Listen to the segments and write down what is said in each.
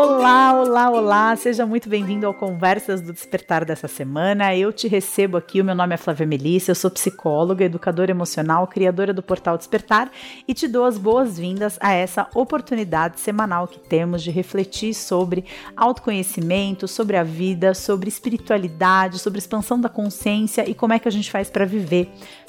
Olá, olá, olá! Seja muito bem-vindo ao Conversas do Despertar dessa semana. Eu te recebo aqui, o meu nome é Flávia Melissa, eu sou psicóloga, educadora emocional, criadora do Portal Despertar e te dou as boas-vindas a essa oportunidade semanal que temos de refletir sobre autoconhecimento, sobre a vida, sobre espiritualidade, sobre expansão da consciência e como é que a gente faz para viver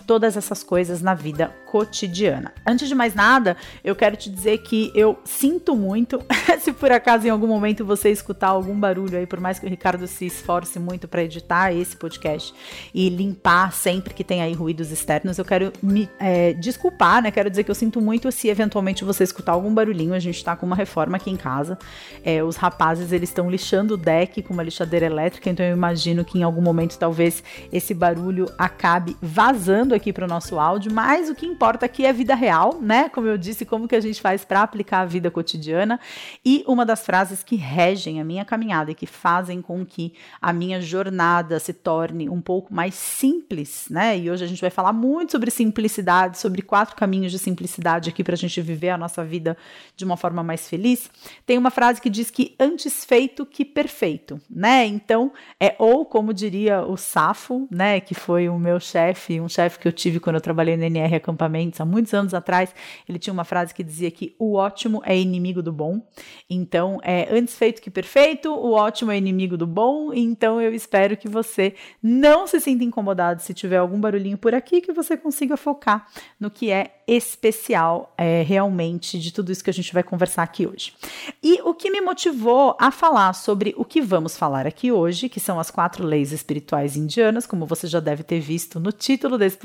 todas essas coisas na vida cotidiana. Antes de mais nada, eu quero te dizer que eu sinto muito se por acaso em algum momento você escutar algum barulho aí, por mais que o Ricardo se esforce muito para editar esse podcast e limpar sempre que tem aí ruídos externos, eu quero me é, desculpar, né? Quero dizer que eu sinto muito se eventualmente você escutar algum barulhinho. A gente tá com uma reforma aqui em casa. É, os rapazes eles estão lixando o deck com uma lixadeira elétrica, então eu imagino que em algum momento talvez esse barulho acabe vazando aqui para o nosso áudio, mas o que importa aqui é a vida real, né? Como eu disse, como que a gente faz para aplicar a vida cotidiana. E uma das frases que regem a minha caminhada e que fazem com que a minha jornada se torne um pouco mais simples, né? E hoje a gente vai falar muito sobre simplicidade, sobre quatro caminhos de simplicidade aqui para a gente viver a nossa vida de uma forma mais feliz. Tem uma frase que diz que antes feito que perfeito, né? Então, é ou como diria o Safo, né, que foi o meu chefe, um chefe que eu tive quando eu trabalhei no NR Acampamentos há muitos anos atrás, ele tinha uma frase que dizia que o ótimo é inimigo do bom. Então, é antes feito que perfeito, o ótimo é inimigo do bom. Então, eu espero que você não se sinta incomodado se tiver algum barulhinho por aqui, que você consiga focar no que é especial é, realmente de tudo isso que a gente vai conversar aqui hoje. E o que me motivou a falar sobre o que vamos falar aqui hoje, que são as quatro leis espirituais indianas, como você já deve ter visto no título desse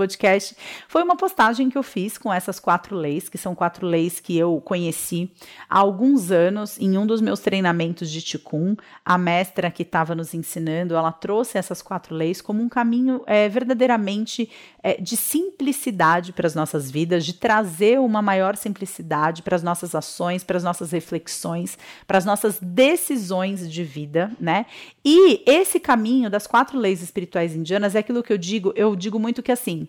foi uma postagem que eu fiz com essas quatro leis, que são quatro leis que eu conheci há alguns anos em um dos meus treinamentos de Ticum. A mestra que estava nos ensinando, ela trouxe essas quatro leis como um caminho é, verdadeiramente é, de simplicidade para as nossas vidas, de trazer uma maior simplicidade para as nossas ações, para as nossas reflexões, para as nossas decisões de vida, né? E esse caminho das quatro leis espirituais indianas é aquilo que eu digo, eu digo muito que assim,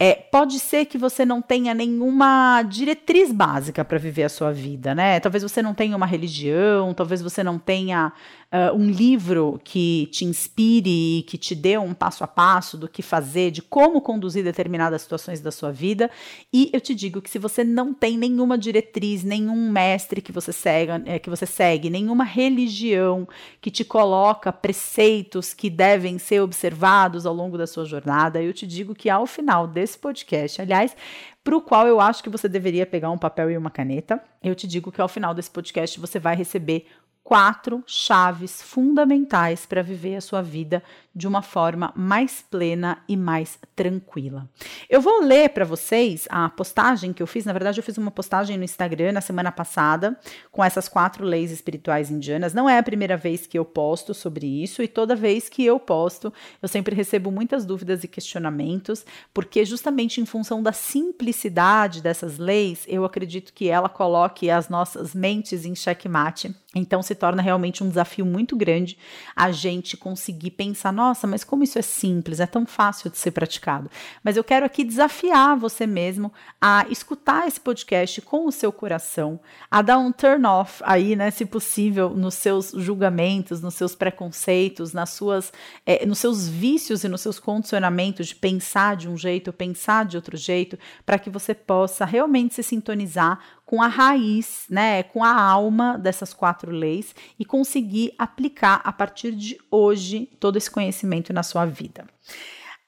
é, pode ser que você não tenha nenhuma diretriz básica para viver a sua vida, né? Talvez você não tenha uma religião, talvez você não tenha uh, um livro que te inspire, que te dê um passo a passo do que fazer, de como conduzir determinadas situações da sua vida. E eu te digo que se você não tem nenhuma diretriz, nenhum mestre que você segue, é, que você segue, nenhuma religião que te coloca preceitos que devem ser observados ao longo da sua jornada, eu te digo que ao final desse desse podcast, aliás, para o qual eu acho que você deveria pegar um papel e uma caneta. Eu te digo que ao final desse podcast você vai receber quatro chaves fundamentais para viver a sua vida de uma forma mais plena e mais tranquila. Eu vou ler para vocês a postagem que eu fiz. Na verdade, eu fiz uma postagem no Instagram na semana passada com essas quatro leis espirituais indianas. Não é a primeira vez que eu posto sobre isso e toda vez que eu posto, eu sempre recebo muitas dúvidas e questionamentos, porque justamente em função da simplicidade dessas leis, eu acredito que ela coloque as nossas mentes em xeque-mate. Então se torna realmente um desafio muito grande a gente conseguir pensar, nossa, mas como isso é simples, é tão fácil de ser praticado. Mas eu quero aqui desafiar você mesmo a escutar esse podcast com o seu coração, a dar um turn off aí, né, se possível, nos seus julgamentos, nos seus preconceitos, nas suas, é, nos seus vícios e nos seus condicionamentos de pensar de um jeito, pensar de outro jeito, para que você possa realmente se sintonizar com a raiz, né, com a alma dessas quatro leis e conseguir aplicar a partir de hoje todo esse conhecimento na sua vida.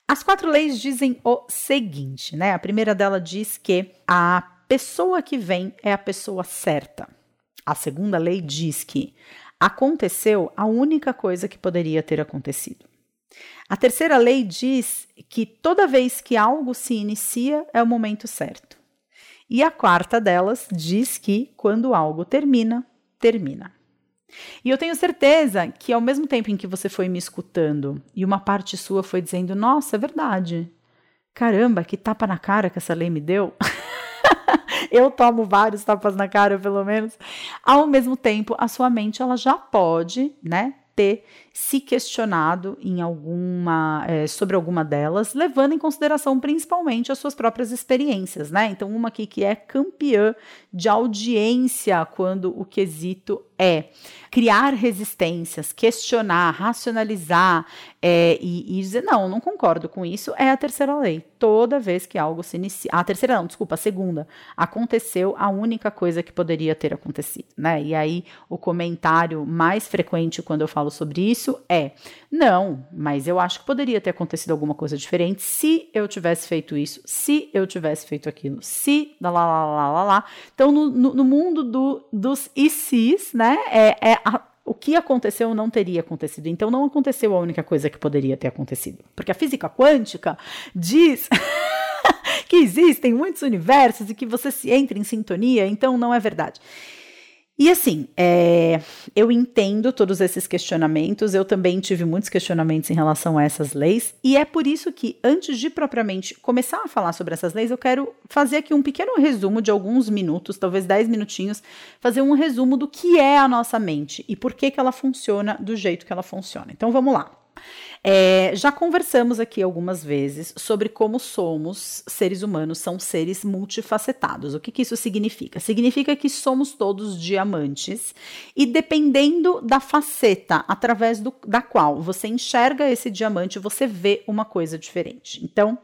As quatro leis dizem o seguinte, né? A primeira dela diz que a pessoa que vem é a pessoa certa. A segunda lei diz que aconteceu a única coisa que poderia ter acontecido. A terceira lei diz que toda vez que algo se inicia é o momento certo. E a quarta delas diz que quando algo termina, termina. E eu tenho certeza que ao mesmo tempo em que você foi me escutando e uma parte sua foi dizendo: Nossa, é verdade. Caramba, que tapa na cara que essa lei me deu. eu tomo vários tapas na cara, pelo menos. Ao mesmo tempo, a sua mente ela já pode, né, ter se questionado em alguma é, sobre alguma delas, levando em consideração principalmente as suas próprias experiências, né? Então, uma aqui que é campeã de audiência quando o quesito é criar resistências, questionar, racionalizar é, e, e, dizer, não, não concordo com isso, é a terceira lei. Toda vez que algo se inicia. A terceira, não, desculpa, a segunda. Aconteceu a única coisa que poderia ter acontecido, né? E aí, o comentário mais frequente quando eu falo sobre isso é: não, mas eu acho que poderia ter acontecido alguma coisa diferente se eu tivesse feito isso, se eu tivesse feito aquilo, se. Lá, lá, lá, lá, lá, lá. Então, no, no, no mundo do, dos e se's, né? É, é a, o que aconteceu não teria acontecido. Então, não aconteceu a única coisa que poderia ter acontecido. Porque a física quântica diz. que existem muitos universos e que você se entra em sintonia, então não é verdade. E assim, é, eu entendo todos esses questionamentos, eu também tive muitos questionamentos em relação a essas leis, e é por isso que, antes de propriamente começar a falar sobre essas leis, eu quero fazer aqui um pequeno resumo de alguns minutos, talvez 10 minutinhos, fazer um resumo do que é a nossa mente e por que, que ela funciona do jeito que ela funciona. Então vamos lá. É, já conversamos aqui algumas vezes sobre como somos, seres humanos, são seres multifacetados. O que, que isso significa? Significa que somos todos diamantes e dependendo da faceta através do, da qual você enxerga esse diamante, você vê uma coisa diferente. Então,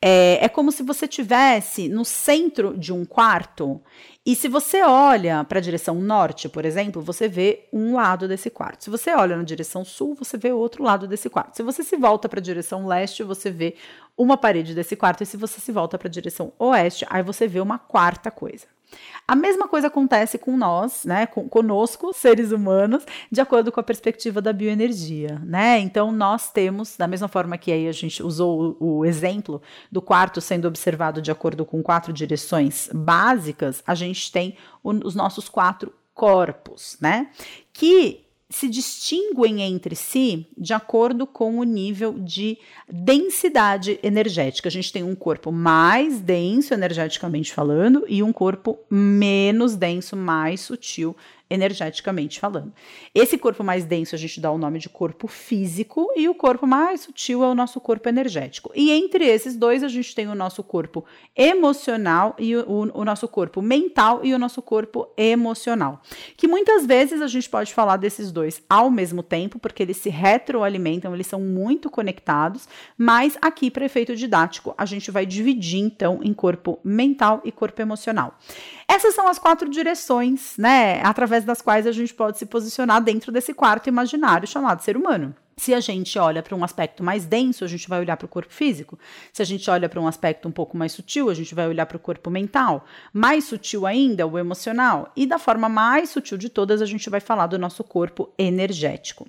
é, é como se você tivesse no centro de um quarto e se você olha para a direção norte, por exemplo, você vê um lado desse quarto. Se você olha na direção sul, você vê outro lado desse quarto. Se você se volta para a direção leste, você vê uma parede desse quarto. E se você se volta para a direção oeste, aí você vê uma quarta coisa. A mesma coisa acontece com nós, né, com, conosco, seres humanos, de acordo com a perspectiva da bioenergia, né? Então nós temos, da mesma forma que aí a gente usou o, o exemplo do quarto sendo observado de acordo com quatro direções básicas, a gente tem o, os nossos quatro corpos, né? Que se distinguem entre si de acordo com o nível de densidade energética. A gente tem um corpo mais denso energeticamente falando e um corpo menos denso, mais sutil energeticamente falando. Esse corpo mais denso a gente dá o nome de corpo físico e o corpo mais sutil é o nosso corpo energético. E entre esses dois a gente tem o nosso corpo emocional e o, o, o nosso corpo mental e o nosso corpo emocional. Que muitas vezes a gente pode falar desses dois ao mesmo tempo, porque eles se retroalimentam, eles são muito conectados, mas aqui para efeito didático a gente vai dividir então em corpo mental e corpo emocional. Essas são as quatro direções, né, através das quais a gente pode se posicionar dentro desse quarto imaginário chamado ser humano. Se a gente olha para um aspecto mais denso, a gente vai olhar para o corpo físico. Se a gente olha para um aspecto um pouco mais sutil, a gente vai olhar para o corpo mental. Mais sutil ainda, o emocional. E da forma mais sutil de todas, a gente vai falar do nosso corpo energético.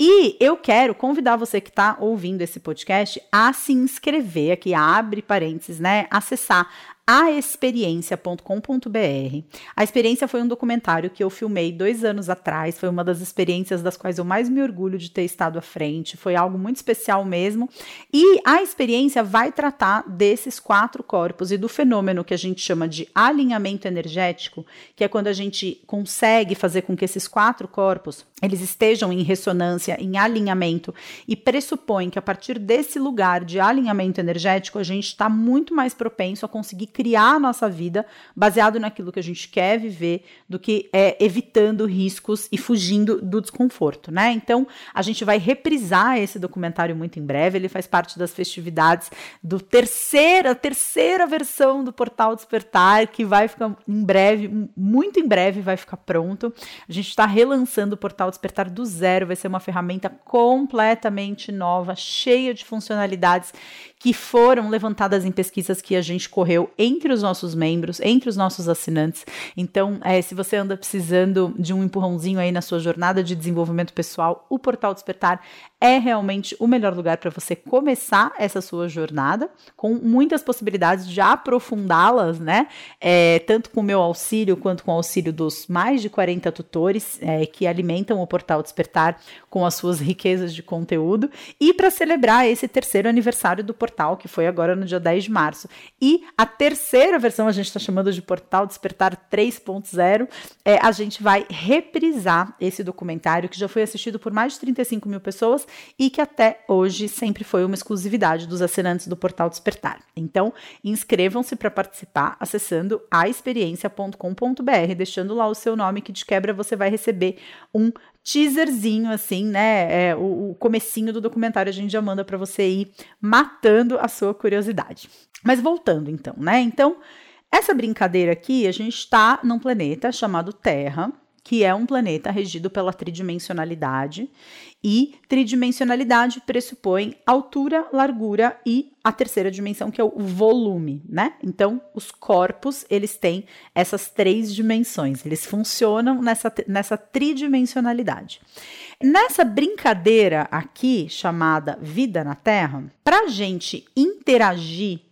E eu quero convidar você que está ouvindo esse podcast a se inscrever aqui, abre parênteses, né? Acessar aexperiência.com.br. A experiência foi um documentário que eu filmei dois anos atrás. Foi uma das experiências das quais eu mais me orgulho de ter estado à frente. Foi algo muito especial mesmo. E a experiência vai tratar desses quatro corpos e do fenômeno que a gente chama de alinhamento energético, que é quando a gente consegue fazer com que esses quatro corpos eles estejam em ressonância, em alinhamento e pressupõe que a partir desse lugar de alinhamento energético a gente está muito mais propenso a conseguir criar a nossa vida baseado naquilo que a gente quer viver, do que é, evitando riscos e fugindo do desconforto, né? Então, a gente vai reprisar esse documentário muito em breve. Ele faz parte das festividades do terceira, terceira versão do Portal Despertar, que vai ficar em breve, muito em breve vai ficar pronto. A gente está relançando o Portal Despertar do zero, vai ser uma ferramenta completamente nova, cheia de funcionalidades que foram levantadas em pesquisas que a gente correu entre os nossos membros, entre os nossos assinantes. Então, é, se você anda precisando de um empurrãozinho aí na sua jornada de desenvolvimento pessoal, o Portal Despertar é realmente o melhor lugar para você começar essa sua jornada, com muitas possibilidades de aprofundá-las, né? É, tanto com o meu auxílio quanto com o auxílio dos mais de 40 tutores é, que alimentam o Portal Despertar com as suas riquezas de conteúdo. E para celebrar esse terceiro aniversário do portal, que foi agora no dia 10 de março. E a terceira versão, a gente está chamando de Portal Despertar 3.0, é, a gente vai reprisar esse documentário que já foi assistido por mais de 35 mil pessoas e que até hoje sempre foi uma exclusividade dos assinantes do Portal Despertar. Então, inscrevam-se para participar acessando aexperiencia.com.br, deixando lá o seu nome que de quebra você vai receber um teaserzinho, assim, né? É, o, o comecinho do documentário a gente já manda para você ir matando a sua curiosidade. Mas voltando, então, né? Então, essa brincadeira aqui, a gente está num planeta chamado Terra, que é um planeta regido pela tridimensionalidade, e tridimensionalidade pressupõe altura, largura e a terceira dimensão, que é o volume, né? Então, os corpos, eles têm essas três dimensões, eles funcionam nessa, nessa tridimensionalidade. Nessa brincadeira aqui, chamada vida na Terra, para a gente interagir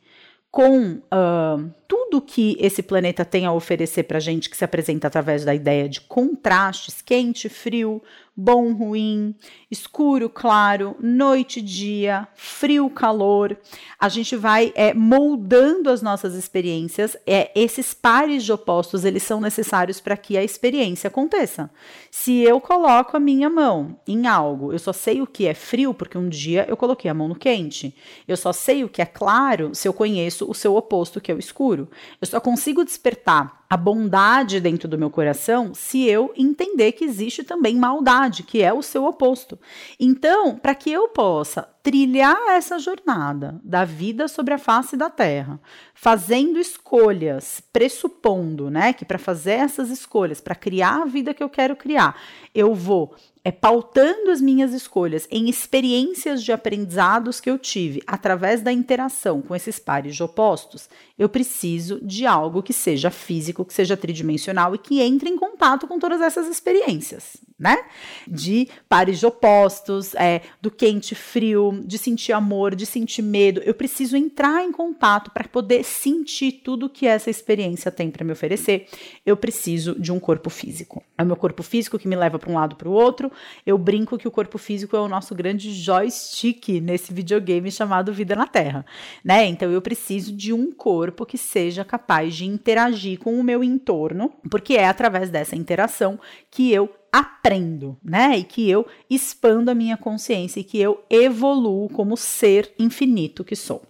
com uh, tudo que esse planeta tem a oferecer para a gente, que se apresenta através da ideia de contrastes, quente, frio, bom, ruim, escuro, claro, noite, dia, frio, calor. A gente vai é, moldando as nossas experiências. É, esses pares de opostos eles são necessários para que a experiência aconteça. Se eu coloco a minha mão em algo, eu só sei o que é frio porque um dia eu coloquei a mão no quente. Eu só sei o que é claro se eu conheço o seu oposto que é o escuro. Eu só consigo despertar a bondade dentro do meu coração se eu entender que existe também maldade, que é o seu oposto. Então, para que eu possa trilhar essa jornada da vida sobre a face da terra, fazendo escolhas, pressupondo, né, que para fazer essas escolhas, para criar a vida que eu quero criar, eu vou é pautando as minhas escolhas em experiências de aprendizados que eu tive através da interação com esses pares de opostos, eu preciso de algo que seja físico, que seja tridimensional e que entre em contato com todas essas experiências, né? De pares de opostos, é, do quente, frio, de sentir amor, de sentir medo. Eu preciso entrar em contato para poder sentir tudo que essa experiência tem para me oferecer. Eu preciso de um corpo físico. É o meu corpo físico que me leva para um lado para o outro eu brinco que o corpo físico é o nosso grande joystick nesse videogame chamado Vida na Terra, né? Então eu preciso de um corpo que seja capaz de interagir com o meu entorno, porque é através dessa interação que eu aprendo, né? E que eu expando a minha consciência e que eu evoluo como ser infinito que sou.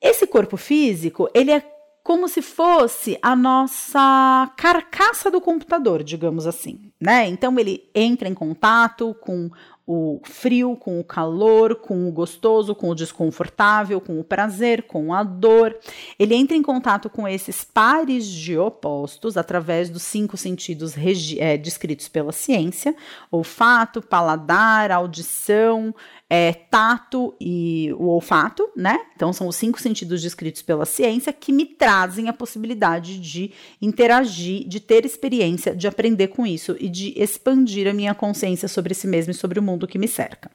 Esse corpo físico, ele é como se fosse a nossa carcaça do computador, digamos assim, né? Então ele entra em contato com o frio, com o calor, com o gostoso, com o desconfortável, com o prazer, com a dor. Ele entra em contato com esses pares de opostos através dos cinco sentidos é, descritos pela ciência: olfato, paladar, audição, é, tato e o olfato, né? Então, são os cinco sentidos descritos pela ciência que me trazem a possibilidade de interagir, de ter experiência, de aprender com isso e de expandir a minha consciência sobre si mesmo e sobre o mundo que me cerca.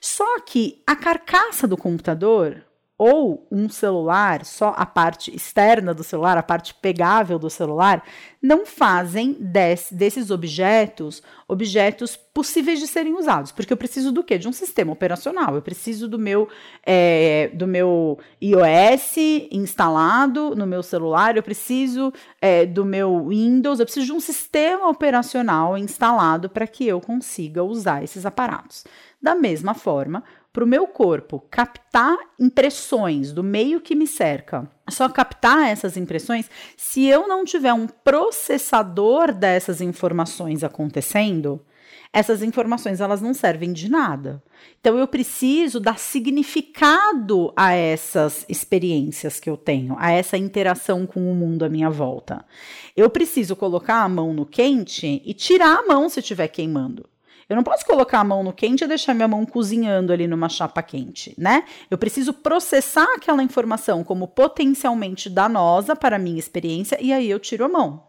Só que a carcaça do computador, ou um celular, só a parte externa do celular, a parte pegável do celular, não fazem des, desses objetos objetos possíveis de serem usados. Porque eu preciso do quê? De um sistema operacional. Eu preciso do meu, é, do meu iOS instalado no meu celular, eu preciso é, do meu Windows, eu preciso de um sistema operacional instalado para que eu consiga usar esses aparatos. Da mesma forma, para o meu corpo captar impressões do meio que me cerca, só captar essas impressões, se eu não tiver um processador dessas informações acontecendo, essas informações elas não servem de nada. Então eu preciso dar significado a essas experiências que eu tenho, a essa interação com o mundo à minha volta. Eu preciso colocar a mão no quente e tirar a mão se estiver queimando. Eu não posso colocar a mão no quente e deixar minha mão cozinhando ali numa chapa quente, né? Eu preciso processar aquela informação como potencialmente danosa para a minha experiência e aí eu tiro a mão.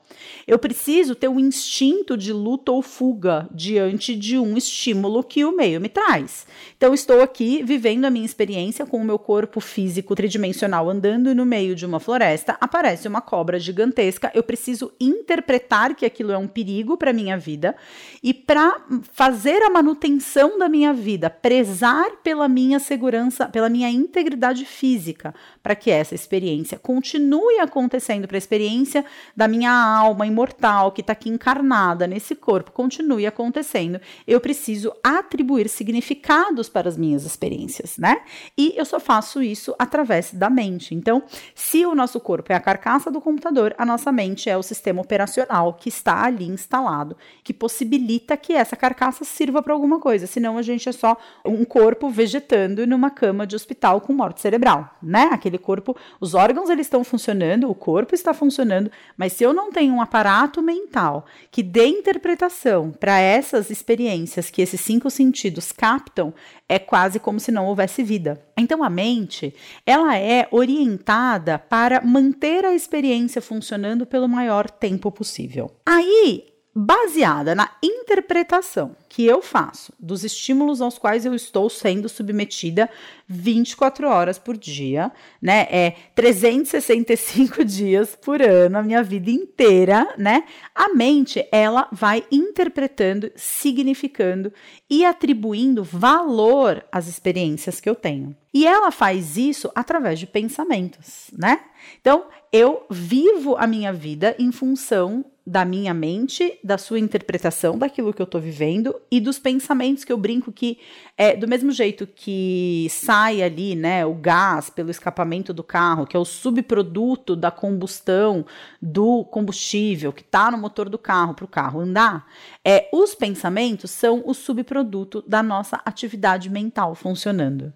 Eu preciso ter um instinto de luta ou fuga diante de um estímulo que o meio me traz. Então, estou aqui vivendo a minha experiência com o meu corpo físico tridimensional andando no meio de uma floresta. Aparece uma cobra gigantesca. Eu preciso interpretar que aquilo é um perigo para minha vida e para fazer a manutenção da minha vida, prezar pela minha segurança, pela minha integridade física, para que essa experiência continue acontecendo, para a experiência da minha alma imortal que está aqui encarnada nesse corpo continue acontecendo. Eu preciso atribuir significados para as minhas experiências, né? E eu só faço isso através da mente. Então, se o nosso corpo é a carcaça do computador, a nossa mente é o sistema operacional que está ali instalado, que possibilita que essa carcaça sirva para alguma coisa. Senão a gente é só um corpo vegetando numa cama de hospital com morte cerebral, né? Aquele corpo, os órgãos eles estão funcionando, o corpo está funcionando, mas se eu não tenho um aparato mental que dê interpretação para essas experiências que esses cinco sentidos captam, é quase como se não houvesse vida. Então a mente, ela é orientada para manter a experiência funcionando pelo maior tempo possível. Aí baseada na interpretação que eu faço dos estímulos aos quais eu estou sendo submetida 24 horas por dia, né? É 365 dias por ano, a minha vida inteira, né? A mente, ela vai interpretando, significando e atribuindo valor às experiências que eu tenho. E ela faz isso através de pensamentos, né? Então, eu vivo a minha vida em função da minha mente, da sua interpretação daquilo que eu tô vivendo e dos pensamentos que eu brinco que é do mesmo jeito que sai ali, né, o gás pelo escapamento do carro, que é o subproduto da combustão do combustível que tá no motor do carro para o carro andar, é os pensamentos são o subproduto da nossa atividade mental funcionando.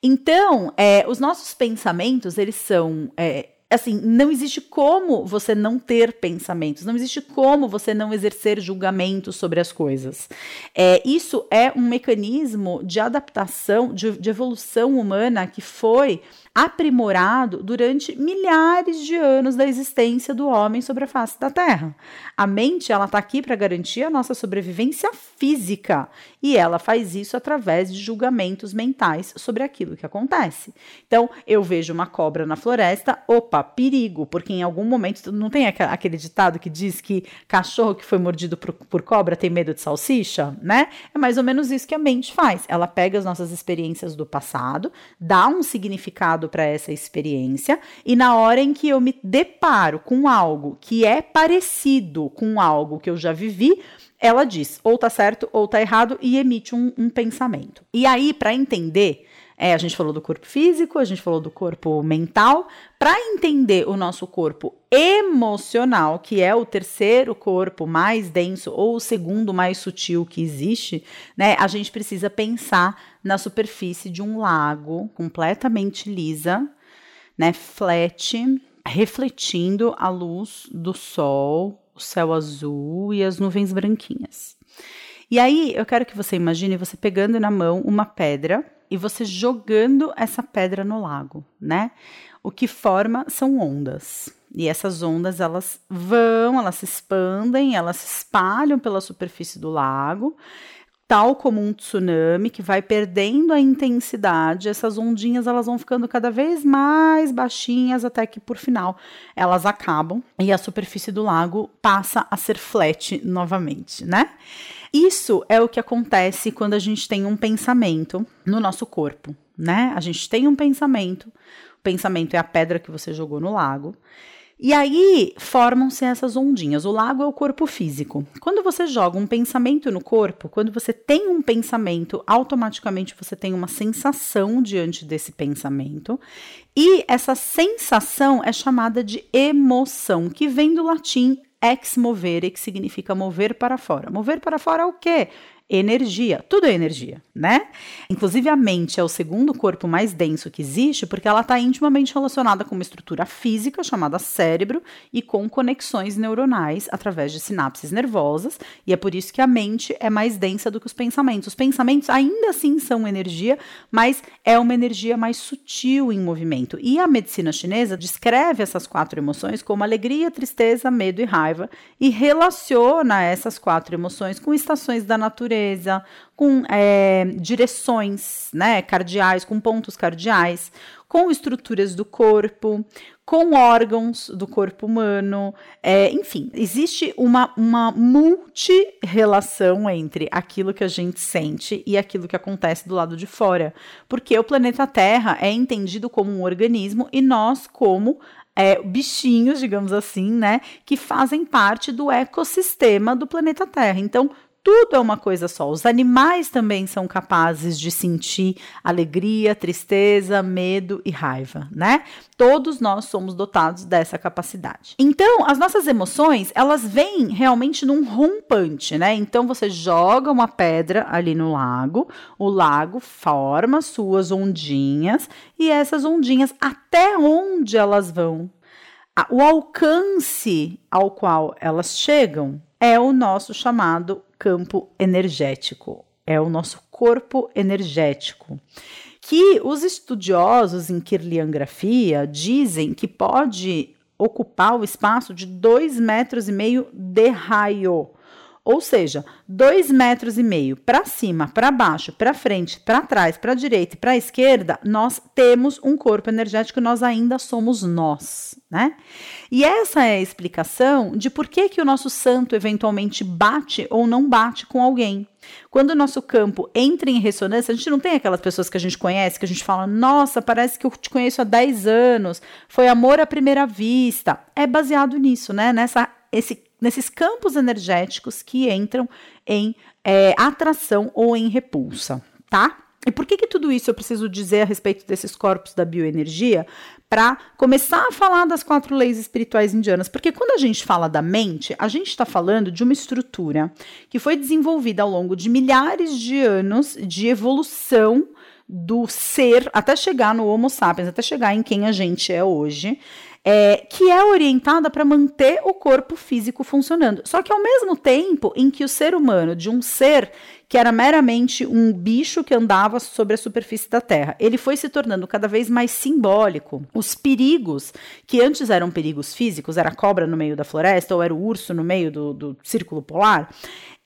Então, é, os nossos pensamentos, eles são é, assim, não existe como você não ter pensamentos, não existe como você não exercer julgamentos sobre as coisas. É, isso é um mecanismo de adaptação, de, de evolução humana que foi aprimorado durante milhares de anos da existência do homem sobre a face da Terra. A mente, ela está aqui para garantir a nossa sobrevivência física e ela faz isso através de julgamentos mentais sobre aquilo que acontece. Então, eu vejo uma cobra na floresta, opa, perigo, porque em algum momento não tem aquele ditado que diz que cachorro que foi mordido por, por cobra tem medo de salsicha, né? É mais ou menos isso que a mente faz. Ela pega as nossas experiências do passado, dá um significado para essa experiência e na hora em que eu me deparo com algo que é parecido com algo que eu já vivi, ela diz ou tá certo ou tá errado e emite um, um pensamento. E aí, para entender é, a gente falou do corpo físico, a gente falou do corpo mental. Para entender o nosso corpo emocional, que é o terceiro corpo mais denso ou o segundo mais sutil que existe, né? A gente precisa pensar na superfície de um lago completamente lisa, né? Flat, refletindo a luz do sol, o céu azul e as nuvens branquinhas. E aí eu quero que você imagine você pegando na mão uma pedra e você jogando essa pedra no lago, né? O que forma são ondas. E essas ondas elas vão, elas se expandem, elas se espalham pela superfície do lago, tal como um tsunami que vai perdendo a intensidade. Essas ondinhas elas vão ficando cada vez mais baixinhas até que por final elas acabam e a superfície do lago passa a ser flat novamente, né? Isso é o que acontece quando a gente tem um pensamento no nosso corpo, né? A gente tem um pensamento, o pensamento é a pedra que você jogou no lago. E aí formam-se essas ondinhas. O lago é o corpo físico. Quando você joga um pensamento no corpo, quando você tem um pensamento, automaticamente você tem uma sensação diante desse pensamento. E essa sensação é chamada de emoção, que vem do latim ex movere, que significa mover para fora. Mover para fora é o quê? Energia. Tudo é energia, né? Inclusive a mente é o segundo corpo mais denso que existe porque ela está intimamente relacionada com uma estrutura física chamada cérebro e com conexões neuronais através de sinapses nervosas, e é por isso que a mente é mais densa do que os pensamentos. Os pensamentos ainda assim são energia, mas é uma energia mais sutil em movimento. E a medicina chinesa descreve essas quatro emoções como alegria, tristeza, medo e raiva e relaciona essas quatro emoções com estações da natureza, com é, direções né, cardeais, com pontos cardeais, com estruturas do corpo, com órgãos do corpo humano. É, enfim, existe uma, uma multi-relação entre aquilo que a gente sente e aquilo que acontece do lado de fora. Porque o planeta Terra é entendido como um organismo e nós, como é, bichinhos, digamos assim, né, que fazem parte do ecossistema do planeta Terra. Então, tudo é uma coisa só. Os animais também são capazes de sentir alegria, tristeza, medo e raiva, né? Todos nós somos dotados dessa capacidade. Então, as nossas emoções, elas vêm realmente num rompante, né? Então, você joga uma pedra ali no lago, o lago forma suas ondinhas e essas ondinhas, até onde elas vão? O alcance ao qual elas chegam é o nosso chamado campo energético, é o nosso corpo energético. Que os estudiosos em kirliangrafia dizem que pode ocupar o espaço de dois metros e meio de raio. Ou seja, dois metros e meio para cima, para baixo, para frente, para trás, para direita e para esquerda, nós temos um corpo energético, nós ainda somos nós, né? E essa é a explicação de por que, que o nosso santo eventualmente bate ou não bate com alguém. Quando o nosso campo entra em ressonância, a gente não tem aquelas pessoas que a gente conhece, que a gente fala, nossa, parece que eu te conheço há 10 anos, foi amor à primeira vista. É baseado nisso, né? Nessa, esse nesses campos energéticos que entram em é, atração ou em repulsa, tá? E por que, que tudo isso eu preciso dizer a respeito desses corpos da bioenergia? Para começar a falar das quatro leis espirituais indianas. Porque quando a gente fala da mente, a gente está falando de uma estrutura que foi desenvolvida ao longo de milhares de anos de evolução do ser até chegar no Homo sapiens, até chegar em quem a gente é hoje é, que é orientada para manter o corpo físico funcionando. Só que ao mesmo tempo em que o ser humano, de um ser que era meramente um bicho que andava sobre a superfície da Terra. Ele foi se tornando cada vez mais simbólico. Os perigos, que antes eram perigos físicos, era a cobra no meio da floresta ou era o urso no meio do, do círculo polar,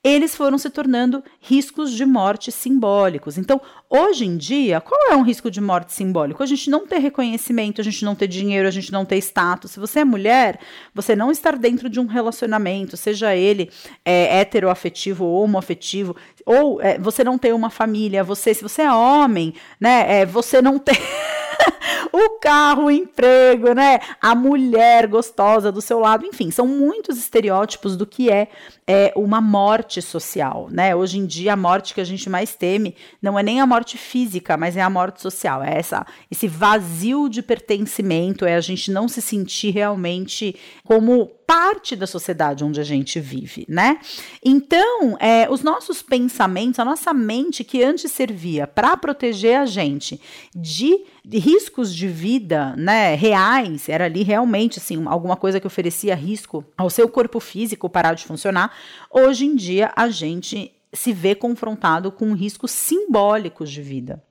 eles foram se tornando riscos de morte simbólicos. Então, hoje em dia, qual é um risco de morte simbólico? A gente não ter reconhecimento, a gente não ter dinheiro, a gente não ter status. Se você é mulher, você não estar dentro de um relacionamento, seja ele é, heteroafetivo ou homoafetivo, ou é, você não ter uma família, você, se você é homem, né, é, você não ter o carro, o emprego, né? A mulher gostosa do seu lado, enfim, são muitos estereótipos do que é, é uma morte social, né? Hoje em dia a morte que a gente mais teme não é nem a morte física, mas é a morte social, é essa esse vazio de pertencimento, é a gente não se sentir realmente como parte da sociedade onde a gente vive, né? Então, é, os nossos pensamentos, a nossa mente que antes servia para proteger a gente de, riscos de vida, né, reais, era ali realmente assim alguma coisa que oferecia risco ao seu corpo físico parar de funcionar. Hoje em dia a gente se vê confrontado com riscos simbólicos de vida.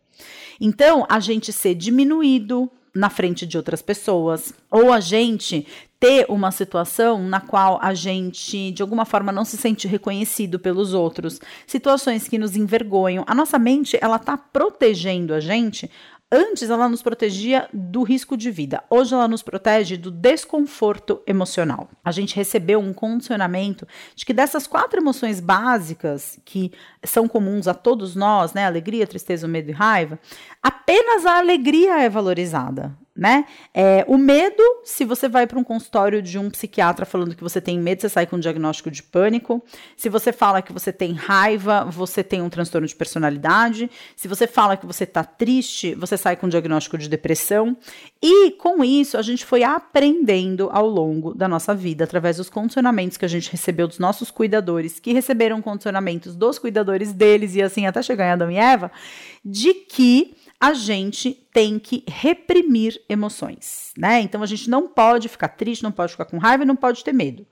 Então, a gente ser diminuído, na frente de outras pessoas, ou a gente ter uma situação na qual a gente de alguma forma não se sente reconhecido pelos outros, situações que nos envergonham. A nossa mente, ela tá protegendo a gente Antes ela nos protegia do risco de vida, hoje ela nos protege do desconforto emocional. A gente recebeu um condicionamento de que dessas quatro emoções básicas que são comuns a todos nós, né, alegria, tristeza, medo e raiva, apenas a alegria é valorizada. Né? É, o medo, se você vai para um consultório de um psiquiatra falando que você tem medo, você sai com um diagnóstico de pânico. Se você fala que você tem raiva, você tem um transtorno de personalidade. Se você fala que você está triste, você sai com um diagnóstico de depressão. E com isso, a gente foi aprendendo ao longo da nossa vida, através dos condicionamentos que a gente recebeu dos nossos cuidadores, que receberam condicionamentos dos cuidadores deles, e assim até chegar em Adão e Eva, de que a gente tem que reprimir emoções, né? Então a gente não pode ficar triste, não pode ficar com raiva, não pode ter medo.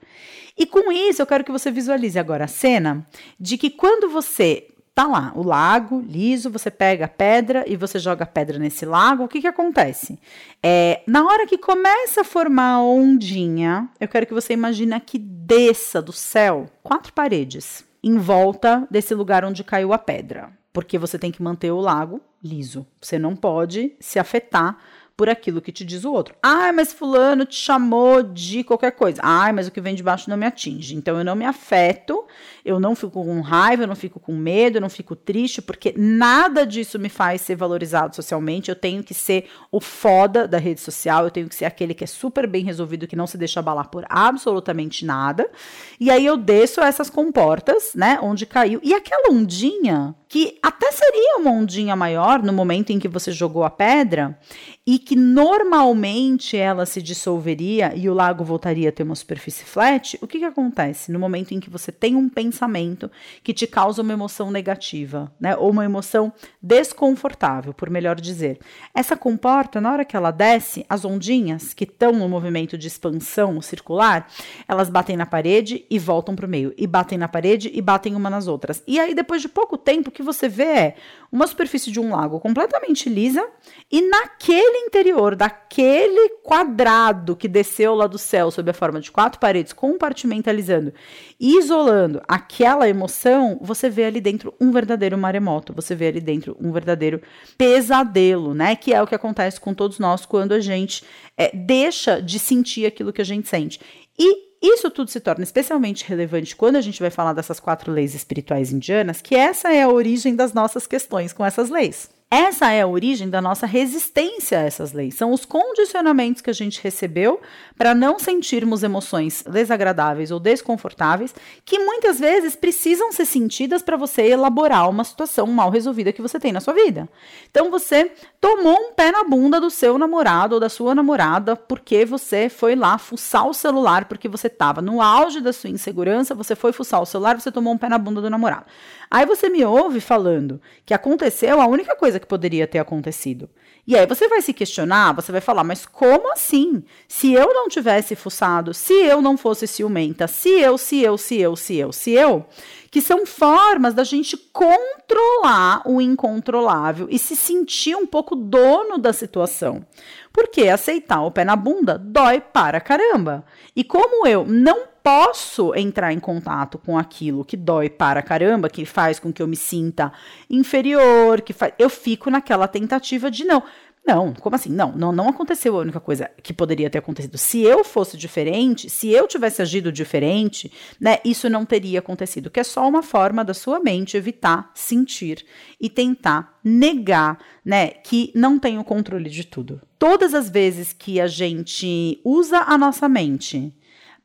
E com isso eu quero que você visualize agora a cena de que quando você tá lá, o lago liso, você pega a pedra e você joga a pedra nesse lago, o que que acontece? É, na hora que começa a formar a ondinha, eu quero que você imagine que desça do céu quatro paredes em volta desse lugar onde caiu a pedra porque você tem que manter o lago liso. Você não pode se afetar por aquilo que te diz o outro. Ah, mas fulano te chamou de qualquer coisa. Ah, mas o que vem de baixo não me atinge. Então eu não me afeto, eu não fico com raiva, eu não fico com medo, eu não fico triste, porque nada disso me faz ser valorizado socialmente. Eu tenho que ser o foda da rede social, eu tenho que ser aquele que é super bem resolvido, que não se deixa abalar por absolutamente nada. E aí eu desço essas comportas, né, onde caiu. E aquela ondinha, que até seria uma ondinha maior no momento em que você jogou a pedra, e que normalmente ela se dissolveria e o lago voltaria a ter uma superfície flat, o que, que acontece no momento em que você tem um pensamento que te causa uma emoção negativa, né? Ou uma emoção desconfortável, por melhor dizer. Essa comporta, na hora que ela desce, as ondinhas que estão no movimento de expansão circular, elas batem na parede e voltam para o meio, e batem na parede e batem uma nas outras. E aí, depois de pouco tempo, o que você vê é uma superfície de um lago completamente lisa e naquele interior daquele quadrado que desceu lá do céu sob a forma de quatro paredes, compartimentalizando e isolando aquela emoção, você vê ali dentro um verdadeiro maremoto, você vê ali dentro um verdadeiro pesadelo, né? Que é o que acontece com todos nós quando a gente é, deixa de sentir aquilo que a gente sente. E isso tudo se torna especialmente relevante quando a gente vai falar dessas quatro leis espirituais indianas, que essa é a origem das nossas questões com essas leis. Essa é a origem da nossa resistência a essas leis. São os condicionamentos que a gente recebeu para não sentirmos emoções desagradáveis ou desconfortáveis, que muitas vezes precisam ser sentidas para você elaborar uma situação mal resolvida que você tem na sua vida. Então você tomou um pé na bunda do seu namorado ou da sua namorada porque você foi lá fuçar o celular porque você estava no auge da sua insegurança, você foi fuçar o celular, você tomou um pé na bunda do namorado. Aí você me ouve falando que aconteceu a única coisa que poderia ter acontecido. E aí você vai se questionar, você vai falar, mas como assim? Se eu não tivesse fuçado, se eu não fosse ciumenta, se eu, se eu, se eu, se eu, se eu, que são formas da gente controlar o incontrolável e se sentir um pouco dono da situação. Porque aceitar o pé na bunda dói para caramba. E como eu não posso entrar em contato com aquilo que dói para caramba, que faz com que eu me sinta inferior, que faz, eu fico naquela tentativa de não. Não, como assim? Não, não, não aconteceu a única coisa que poderia ter acontecido. Se eu fosse diferente, se eu tivesse agido diferente, né, isso não teria acontecido. Que é só uma forma da sua mente evitar sentir e tentar negar, né, que não tem o controle de tudo. Todas as vezes que a gente usa a nossa mente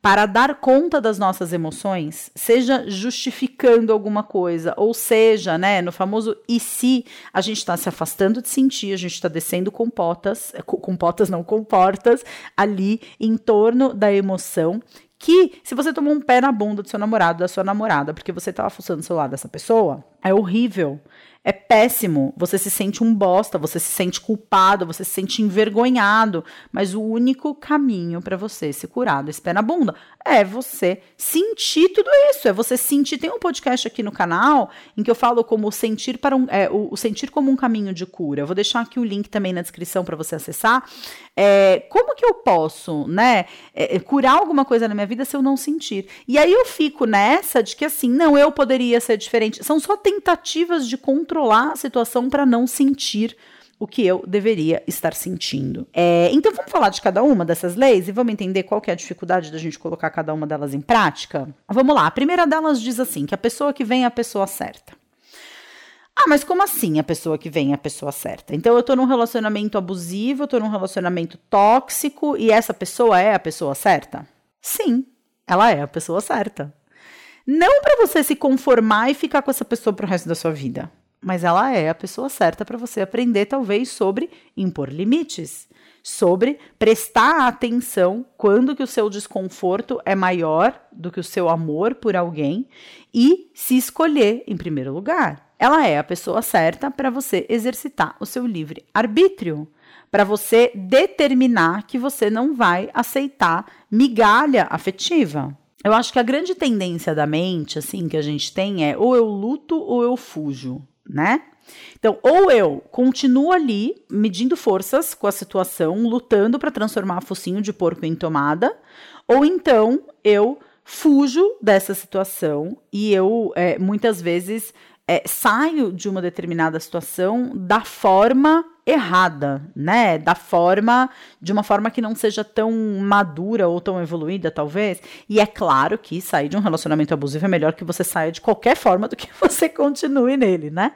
para dar conta das nossas emoções, seja justificando alguma coisa, ou seja, né, no famoso e se a gente está se afastando de sentir, a gente está descendo com potas, com potas não, com portas ali em torno da emoção que se você tomou um pé na bunda do seu namorado, da sua namorada, porque você estava fuçando o celular dessa pessoa, é horrível. É péssimo. Você se sente um bosta, você se sente culpado, você se sente envergonhado. Mas o único caminho para você se curar desse pé na bunda é você sentir tudo isso. É você sentir. Tem um podcast aqui no canal em que eu falo como sentir para um, é, o, o sentir como um caminho de cura. Eu vou deixar aqui o link também na descrição para você acessar. É, como que eu posso, né, é, é, curar alguma coisa na minha vida se eu não sentir? E aí eu fico nessa de que assim, não, eu poderia ser diferente. São só tentativas de controlar a situação para não sentir o que eu deveria estar sentindo. É, então vamos falar de cada uma dessas leis e vamos entender qual que é a dificuldade da gente colocar cada uma delas em prática? Vamos lá. A primeira delas diz assim: que a pessoa que vem é a pessoa certa. Ah, mas como assim a pessoa que vem é a pessoa certa? Então eu tô num relacionamento abusivo, eu tô num relacionamento tóxico e essa pessoa é a pessoa certa? Sim, ela é a pessoa certa. Não para você se conformar e ficar com essa pessoa pro resto da sua vida, mas ela é a pessoa certa para você aprender talvez sobre impor limites, sobre prestar atenção quando que o seu desconforto é maior do que o seu amor por alguém e se escolher em primeiro lugar ela é a pessoa certa para você exercitar o seu livre arbítrio, para você determinar que você não vai aceitar migalha afetiva. Eu acho que a grande tendência da mente, assim, que a gente tem é ou eu luto ou eu fujo, né? Então, ou eu continuo ali medindo forças com a situação, lutando para transformar focinho de porco em tomada, ou então eu fujo dessa situação e eu é, muitas vezes é, saio de uma determinada situação da forma errada, né? Da forma, de uma forma que não seja tão madura ou tão evoluída, talvez. E é claro que sair de um relacionamento abusivo é melhor que você saia de qualquer forma do que você continue nele, né?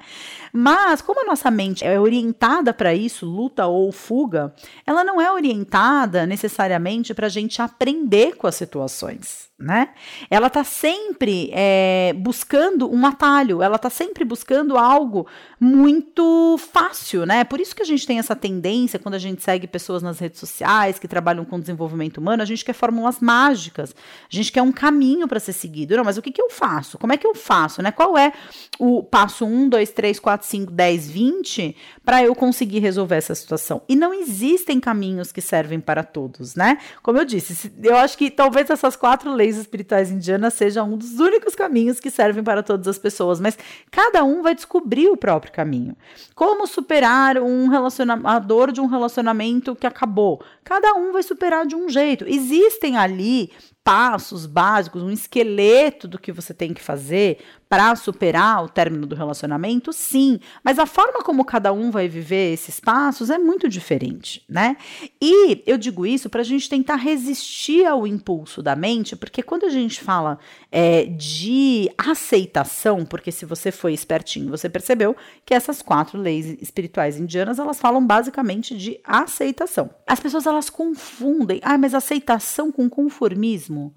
Mas como a nossa mente é orientada para isso, luta ou fuga, ela não é orientada necessariamente para a gente aprender com as situações né? Ela tá sempre é, buscando um atalho, ela tá sempre buscando algo muito fácil, né? Por isso que a gente tem essa tendência, quando a gente segue pessoas nas redes sociais que trabalham com desenvolvimento humano, a gente quer fórmulas mágicas, a gente quer um caminho para ser seguido. Não, mas o que, que eu faço? Como é que eu faço, né? Qual é o passo 1, 2, 3, 4, 5, 10, 20 para eu conseguir resolver essa situação? E não existem caminhos que servem para todos, né? Como eu disse, eu acho que talvez essas quatro leis espirituais indianas seja um dos únicos caminhos que servem para todas as pessoas, mas cada um vai descobrir o próprio caminho. Como superar um relacionador de um relacionamento que acabou? Cada um vai superar de um jeito. Existem ali passos básicos, um esqueleto do que você tem que fazer para superar o término do relacionamento, sim, mas a forma como cada um vai viver esses passos é muito diferente, né? E eu digo isso para a gente tentar resistir ao impulso da mente, porque quando a gente fala é, de aceitação, porque se você foi espertinho, você percebeu que essas quatro leis espirituais indianas elas falam basicamente de aceitação. As pessoas elas confundem, ah, mas aceitação com conformismo.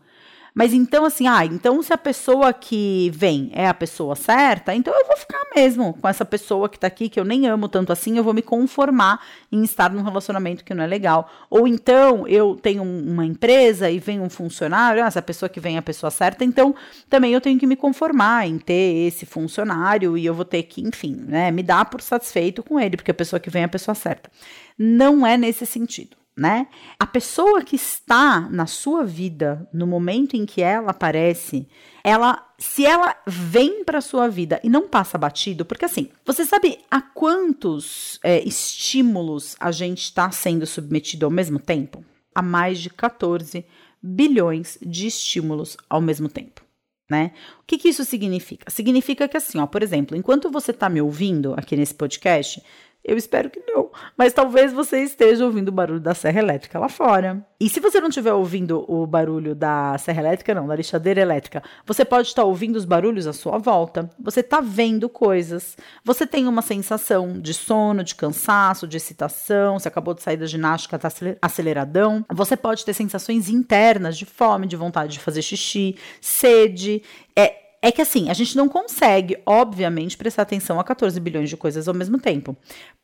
Mas então, assim, ah, então se a pessoa que vem é a pessoa certa, então eu vou ficar mesmo com essa pessoa que tá aqui, que eu nem amo tanto assim, eu vou me conformar em estar num relacionamento que não é legal. Ou então eu tenho uma empresa e vem um funcionário, ah, essa pessoa que vem é a pessoa certa, então também eu tenho que me conformar em ter esse funcionário e eu vou ter que, enfim, né, me dar por satisfeito com ele, porque a pessoa que vem é a pessoa certa. Não é nesse sentido né? A pessoa que está na sua vida no momento em que ela aparece, ela, se ela vem para sua vida e não passa batido, porque assim, você sabe a quantos é, estímulos a gente está sendo submetido ao mesmo tempo? A mais de 14 bilhões de estímulos ao mesmo tempo. Né? O que, que isso significa? Significa que assim, ó, por exemplo, enquanto você está me ouvindo aqui nesse podcast, eu espero que não. Mas talvez você esteja ouvindo o barulho da serra elétrica lá fora. E se você não estiver ouvindo o barulho da serra elétrica, não, da lixadeira elétrica, você pode estar ouvindo os barulhos à sua volta. Você está vendo coisas. Você tem uma sensação de sono, de cansaço, de excitação. Você acabou de sair da ginástica, está aceleradão. Você pode ter sensações internas de fome, de vontade de fazer xixi, sede. É, é que assim, a gente não consegue, obviamente, prestar atenção a 14 bilhões de coisas ao mesmo tempo.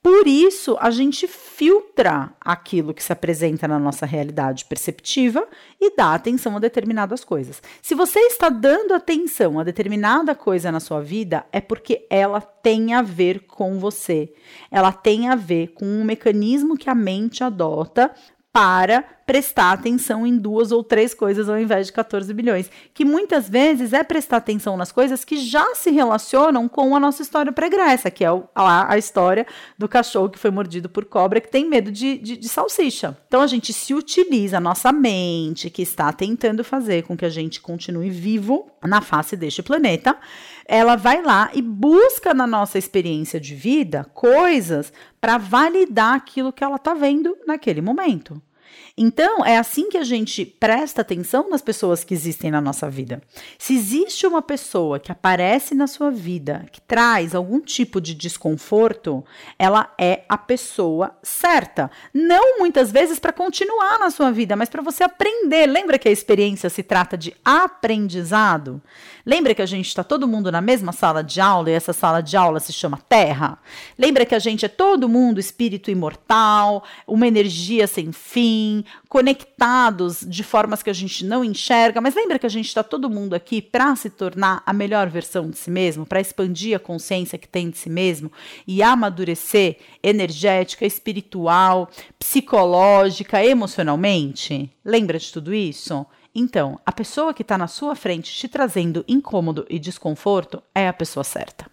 Por isso, a gente filtra aquilo que se apresenta na nossa realidade perceptiva e dá atenção a determinadas coisas. Se você está dando atenção a determinada coisa na sua vida, é porque ela tem a ver com você. Ela tem a ver com um mecanismo que a mente adota para prestar atenção em duas ou três coisas ao invés de 14 bilhões, que muitas vezes é prestar atenção nas coisas que já se relacionam com a nossa história pregressa, que é a, a história do cachorro que foi mordido por cobra que tem medo de, de, de salsicha. Então a gente se utiliza a nossa mente que está tentando fazer com que a gente continue vivo na face deste planeta, ela vai lá e busca na nossa experiência de vida coisas para validar aquilo que ela está vendo naquele momento. Então, é assim que a gente presta atenção nas pessoas que existem na nossa vida. Se existe uma pessoa que aparece na sua vida, que traz algum tipo de desconforto, ela é a pessoa certa. Não muitas vezes para continuar na sua vida, mas para você aprender. Lembra que a experiência se trata de aprendizado? Lembra que a gente está todo mundo na mesma sala de aula e essa sala de aula se chama Terra? Lembra que a gente é todo mundo espírito imortal, uma energia sem fim, conectados de formas que a gente não enxerga, mas lembra que a gente está todo mundo aqui para se tornar a melhor versão de si mesmo, para expandir a consciência que tem de si mesmo e amadurecer energética, espiritual, psicológica, emocionalmente? Lembra de tudo isso? Então, a pessoa que está na sua frente te trazendo incômodo e desconforto é a pessoa certa.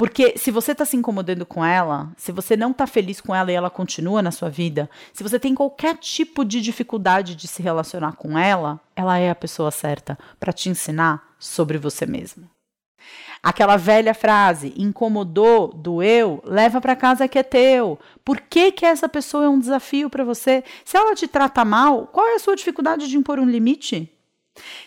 Porque se você está se incomodando com ela, se você não está feliz com ela e ela continua na sua vida, se você tem qualquer tipo de dificuldade de se relacionar com ela, ela é a pessoa certa para te ensinar sobre você mesmo. Aquela velha frase, incomodou, doeu, leva para casa que é teu. Por que, que essa pessoa é um desafio para você? Se ela te trata mal, qual é a sua dificuldade de impor um limite?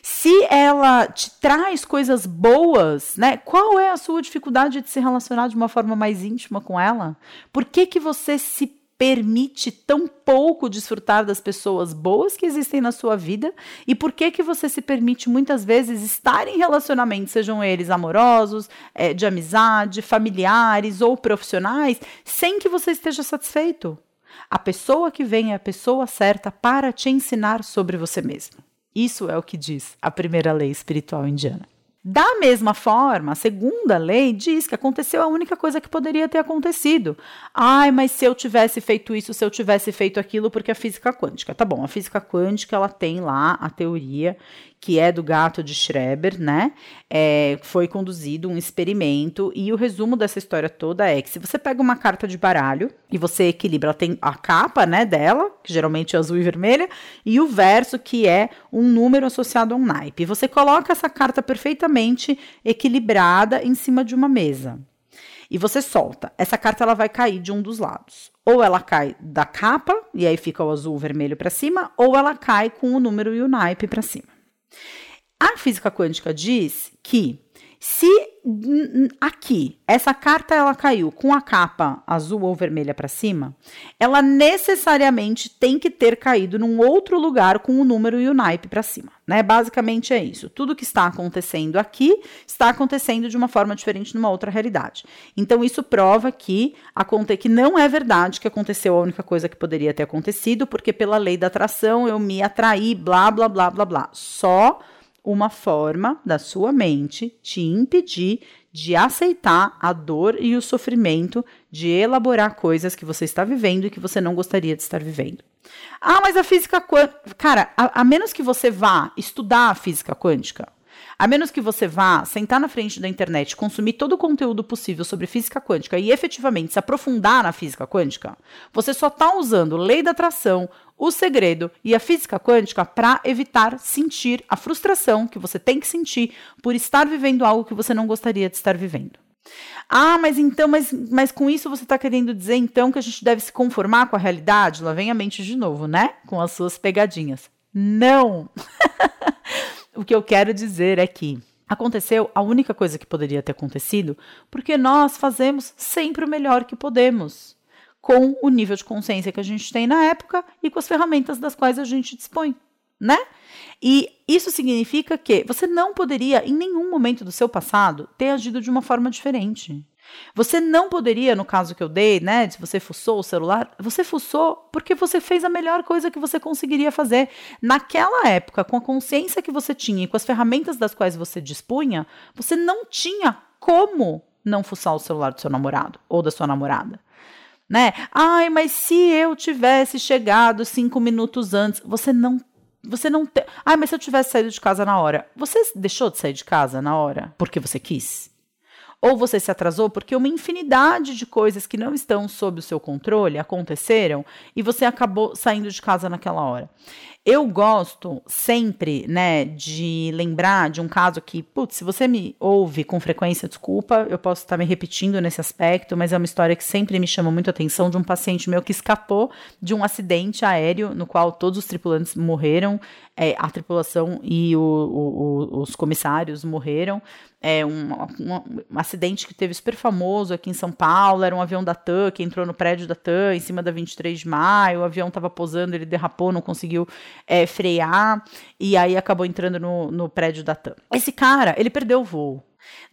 Se ela te traz coisas boas, né? Qual é a sua dificuldade de se relacionar de uma forma mais íntima com ela? Por que que você se permite tão pouco desfrutar das pessoas boas que existem na sua vida e por que que você se permite muitas vezes estar em relacionamentos, sejam eles amorosos, é, de amizade, familiares ou profissionais, sem que você esteja satisfeito. A pessoa que vem é a pessoa certa para te ensinar sobre você mesmo. Isso é o que diz a primeira lei espiritual indiana. Da mesma forma, a segunda lei diz que aconteceu a única coisa que poderia ter acontecido. Ai, mas se eu tivesse feito isso, se eu tivesse feito aquilo, porque a física quântica. Tá bom, a física quântica ela tem lá a teoria que é do gato de Schreber, né? É, foi conduzido um experimento e o resumo dessa história toda é que se você pega uma carta de baralho e você equilibra, ela tem a capa, né, dela, que geralmente é azul e vermelha, e o verso que é um número associado a um naipe. Você coloca essa carta perfeitamente equilibrada em cima de uma mesa. E você solta. Essa carta ela vai cair de um dos lados. Ou ela cai da capa e aí fica o azul vermelho para cima, ou ela cai com o número e o naipe para cima. A física quântica diz que se aqui essa carta ela caiu com a capa azul ou vermelha para cima, ela necessariamente tem que ter caído num outro lugar com o número e o naipe para cima, né? Basicamente é isso. Tudo que está acontecendo aqui está acontecendo de uma forma diferente numa outra realidade. Então isso prova que que não é verdade que aconteceu a única coisa que poderia ter acontecido, porque pela lei da atração eu me atraí, blá blá blá blá blá. Só uma forma da sua mente te impedir de aceitar a dor e o sofrimento de elaborar coisas que você está vivendo e que você não gostaria de estar vivendo. Ah, mas a física quântica. Cara, a, a menos que você vá estudar a física quântica, a menos que você vá sentar na frente da internet, consumir todo o conteúdo possível sobre física quântica e efetivamente se aprofundar na física quântica, você só está usando lei da atração, o segredo e a física quântica para evitar sentir a frustração que você tem que sentir por estar vivendo algo que você não gostaria de estar vivendo. Ah, mas então, mas, mas com isso você está querendo dizer então que a gente deve se conformar com a realidade? Lá vem a mente de novo, né? Com as suas pegadinhas. Não! o que eu quero dizer é que aconteceu a única coisa que poderia ter acontecido porque nós fazemos sempre o melhor que podemos com o nível de consciência que a gente tem na época e com as ferramentas das quais a gente dispõe, né? E isso significa que você não poderia, em nenhum momento do seu passado, ter agido de uma forma diferente. Você não poderia, no caso que eu dei, né, se você fuçou o celular, você fuçou porque você fez a melhor coisa que você conseguiria fazer. Naquela época, com a consciência que você tinha e com as ferramentas das quais você dispunha, você não tinha como não fuçar o celular do seu namorado ou da sua namorada né? Ai, mas se eu tivesse chegado cinco minutos antes, você não. Você não tem. Ai, mas se eu tivesse saído de casa na hora. Você deixou de sair de casa na hora porque você quis? Ou você se atrasou porque uma infinidade de coisas que não estão sob o seu controle aconteceram e você acabou saindo de casa naquela hora. Eu gosto sempre, né, de lembrar de um caso que, putz, se você me ouve com frequência, desculpa, eu posso estar me repetindo nesse aspecto, mas é uma história que sempre me chama muito atenção de um paciente meu que escapou de um acidente aéreo no qual todos os tripulantes morreram, é, a tripulação e o, o, os comissários morreram. É um, um, um, acidente que teve super famoso aqui em São Paulo, era um avião da TAM que entrou no prédio da TAM em cima da 23 de maio, o avião estava posando, ele derrapou, não conseguiu é, frear, e aí acabou entrando no, no prédio da TAM. Esse cara, ele perdeu o voo.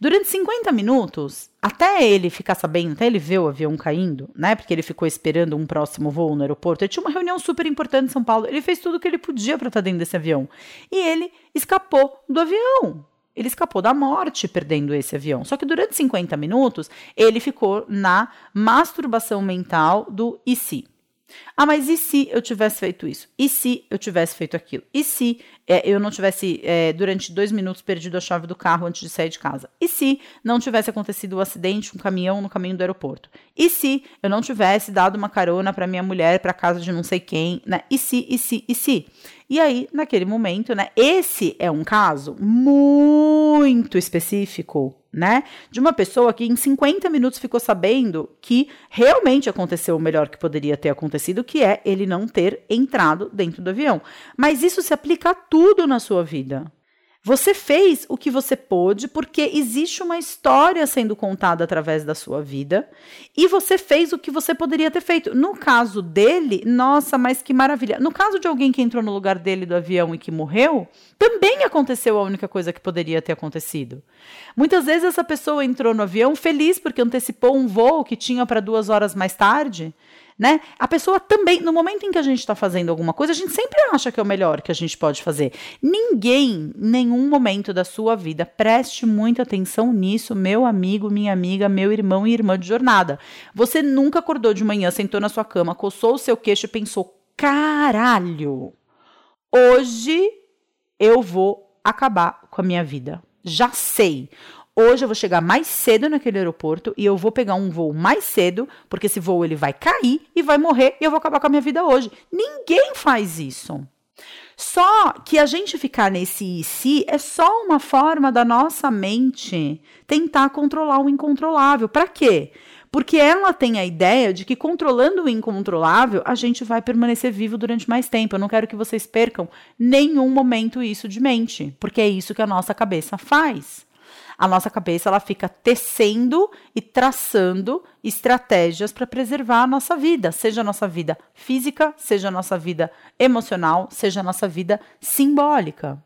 Durante 50 minutos, até ele ficar sabendo, até ele ver o avião caindo, né? Porque ele ficou esperando um próximo voo no aeroporto. Ele tinha uma reunião super importante em São Paulo. Ele fez tudo o que ele podia para estar dentro desse avião. E ele escapou do avião ele escapou da morte perdendo esse avião. Só que durante 50 minutos, ele ficou na masturbação mental do e se? Ah, mas e se eu tivesse feito isso? E se eu tivesse feito aquilo? E se é, eu não tivesse, é, durante dois minutos, perdido a chave do carro antes de sair de casa? E se não tivesse acontecido o um acidente, um caminhão no caminho do aeroporto? E se eu não tivesse dado uma carona para minha mulher para casa de não sei quem? Né? E se, e se, e se? E aí, naquele momento, né? Esse é um caso muito específico né? De uma pessoa que em 50 minutos ficou sabendo que realmente aconteceu o melhor que poderia ter acontecido, que é ele não ter entrado dentro do avião. Mas isso se aplica a tudo na sua vida. Você fez o que você pôde porque existe uma história sendo contada através da sua vida e você fez o que você poderia ter feito. No caso dele, nossa, mas que maravilha. No caso de alguém que entrou no lugar dele do avião e que morreu, também aconteceu a única coisa que poderia ter acontecido. Muitas vezes essa pessoa entrou no avião feliz porque antecipou um voo que tinha para duas horas mais tarde né? A pessoa também, no momento em que a gente está fazendo alguma coisa, a gente sempre acha que é o melhor que a gente pode fazer. Ninguém, nenhum momento da sua vida, preste muita atenção nisso, meu amigo, minha amiga, meu irmão e irmã de jornada. Você nunca acordou de manhã, sentou na sua cama, coçou o seu queixo e pensou: caralho, hoje eu vou acabar com a minha vida. Já sei. Hoje eu vou chegar mais cedo naquele aeroporto e eu vou pegar um voo mais cedo, porque esse voo ele vai cair e vai morrer e eu vou acabar com a minha vida hoje. Ninguém faz isso. Só que a gente ficar nesse e se é só uma forma da nossa mente tentar controlar o incontrolável. Para quê? Porque ela tem a ideia de que controlando o incontrolável, a gente vai permanecer vivo durante mais tempo. Eu não quero que vocês percam nenhum momento isso de mente, porque é isso que a nossa cabeça faz a nossa cabeça ela fica tecendo e traçando estratégias para preservar a nossa vida, seja a nossa vida física, seja a nossa vida emocional, seja a nossa vida simbólica.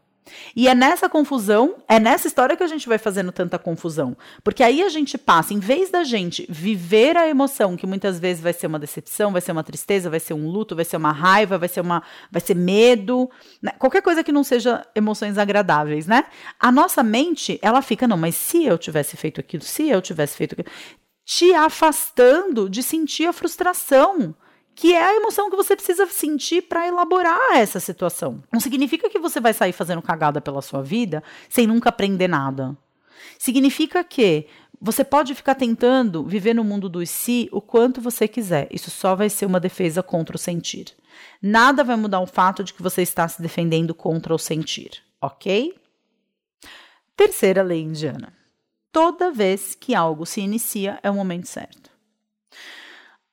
E é nessa confusão, é nessa história que a gente vai fazendo tanta confusão. Porque aí a gente passa, em vez da gente viver a emoção, que muitas vezes vai ser uma decepção, vai ser uma tristeza, vai ser um luto, vai ser uma raiva, vai ser uma vai ser medo, né? qualquer coisa que não seja emoções agradáveis, né? A nossa mente, ela fica, não, mas se eu tivesse feito aquilo, se eu tivesse feito aquilo, te afastando de sentir a frustração que é a emoção que você precisa sentir para elaborar essa situação. Não significa que você vai sair fazendo cagada pela sua vida sem nunca aprender nada. Significa que você pode ficar tentando viver no mundo do si o quanto você quiser. Isso só vai ser uma defesa contra o sentir. Nada vai mudar o fato de que você está se defendendo contra o sentir, ok? Terceira lei indiana. Toda vez que algo se inicia é o momento certo.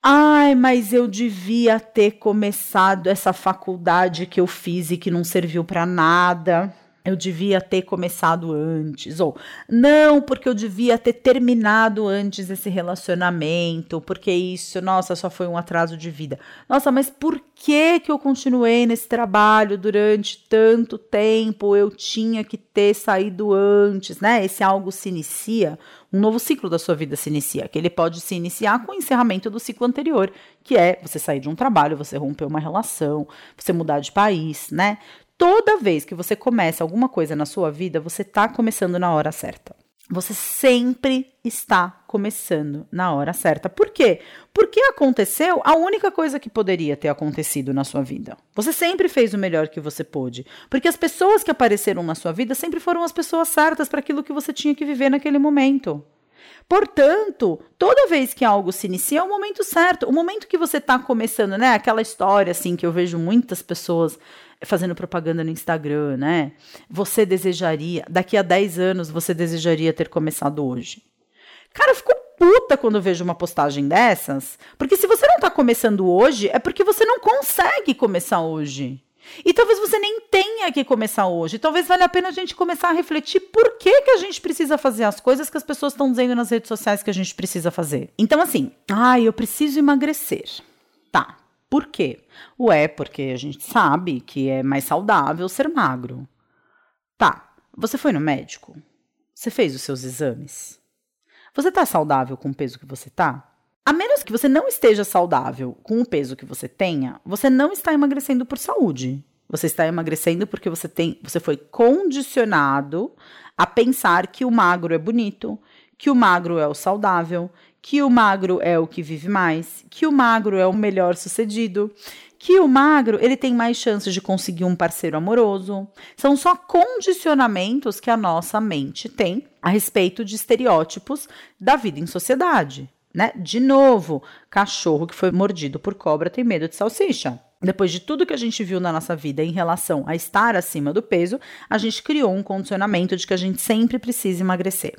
Ai, mas eu devia ter começado essa faculdade que eu fiz e que não serviu para nada eu devia ter começado antes, ou não, porque eu devia ter terminado antes esse relacionamento, porque isso, nossa, só foi um atraso de vida. Nossa, mas por que que eu continuei nesse trabalho durante tanto tempo? Eu tinha que ter saído antes, né? Esse algo se inicia, um novo ciclo da sua vida se inicia, que ele pode se iniciar com o encerramento do ciclo anterior, que é você sair de um trabalho, você romper uma relação, você mudar de país, né? toda vez que você começa alguma coisa na sua vida, você está começando na hora certa. Você sempre está começando na hora certa. Por quê? Porque aconteceu a única coisa que poderia ter acontecido na sua vida. Você sempre fez o melhor que você pôde. Porque as pessoas que apareceram na sua vida sempre foram as pessoas certas para aquilo que você tinha que viver naquele momento. Portanto, toda vez que algo se inicia é o momento certo, o momento que você está começando, né? Aquela história assim que eu vejo muitas pessoas fazendo propaganda no Instagram, né? Você desejaria, daqui a 10 anos, você desejaria ter começado hoje. Cara, eu fico puta quando eu vejo uma postagem dessas, porque se você não tá começando hoje, é porque você não consegue começar hoje. E talvez você nem tenha que começar hoje. Talvez valha a pena a gente começar a refletir por que, que a gente precisa fazer as coisas que as pessoas estão dizendo nas redes sociais que a gente precisa fazer. Então, assim, ah, eu preciso emagrecer. Tá. Por quê? Ué, porque a gente sabe que é mais saudável ser magro. Tá. Você foi no médico? Você fez os seus exames? Você tá saudável com o peso que você tá? A menos que você não esteja saudável com o peso que você tenha, você não está emagrecendo por saúde. Você está emagrecendo porque você tem, você foi condicionado a pensar que o magro é bonito, que o magro é o saudável, que o magro é o que vive mais, que o magro é o melhor sucedido, que o magro ele tem mais chances de conseguir um parceiro amoroso. São só condicionamentos que a nossa mente tem a respeito de estereótipos da vida em sociedade. Né? De novo, cachorro que foi mordido por cobra tem medo de salsicha. Depois de tudo que a gente viu na nossa vida em relação a estar acima do peso, a gente criou um condicionamento de que a gente sempre precisa emagrecer.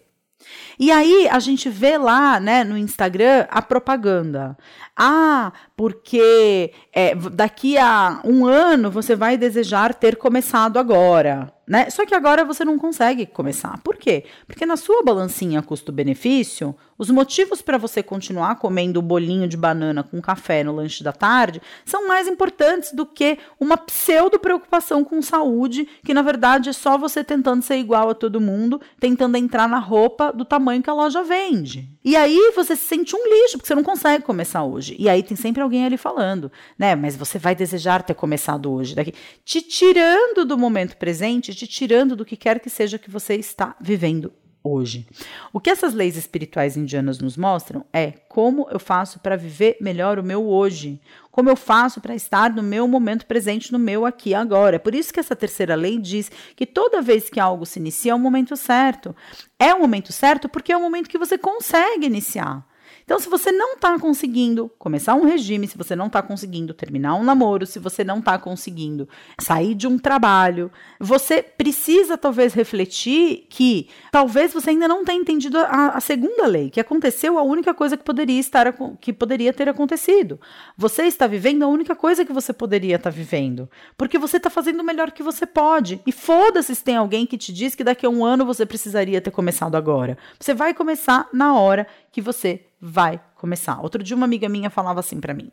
E aí a gente vê lá, né, no Instagram a propaganda. Ah, porque é, daqui a um ano você vai desejar ter começado agora né? Só que agora você não consegue começar. Por quê? Porque na sua balancinha custo-benefício, os motivos para você continuar comendo o bolinho de banana com café no lanche da tarde são mais importantes do que uma pseudo preocupação com saúde, que na verdade é só você tentando ser igual a todo mundo, tentando entrar na roupa do tamanho que a loja vende. E aí você se sente um lixo, porque você não consegue começar hoje. E aí tem sempre alguém ali falando, né? Mas você vai desejar ter começado hoje, daqui, te tirando do momento presente te tirando do que quer que seja que você está vivendo hoje. O que essas leis espirituais indianas nos mostram é como eu faço para viver melhor o meu hoje, como eu faço para estar no meu momento presente, no meu aqui e agora. É por isso que essa terceira lei diz que toda vez que algo se inicia é o momento certo. É o momento certo porque é o momento que você consegue iniciar. Então, se você não está conseguindo começar um regime, se você não está conseguindo terminar um namoro, se você não está conseguindo sair de um trabalho, você precisa talvez refletir que talvez você ainda não tenha entendido a, a segunda lei, que aconteceu a única coisa que poderia estar que poderia ter acontecido. Você está vivendo a única coisa que você poderia estar tá vivendo, porque você está fazendo o melhor que você pode. E foda-se se tem alguém que te diz que daqui a um ano você precisaria ter começado agora. Você vai começar na hora que você vai começar. Outro dia uma amiga minha falava assim para mim: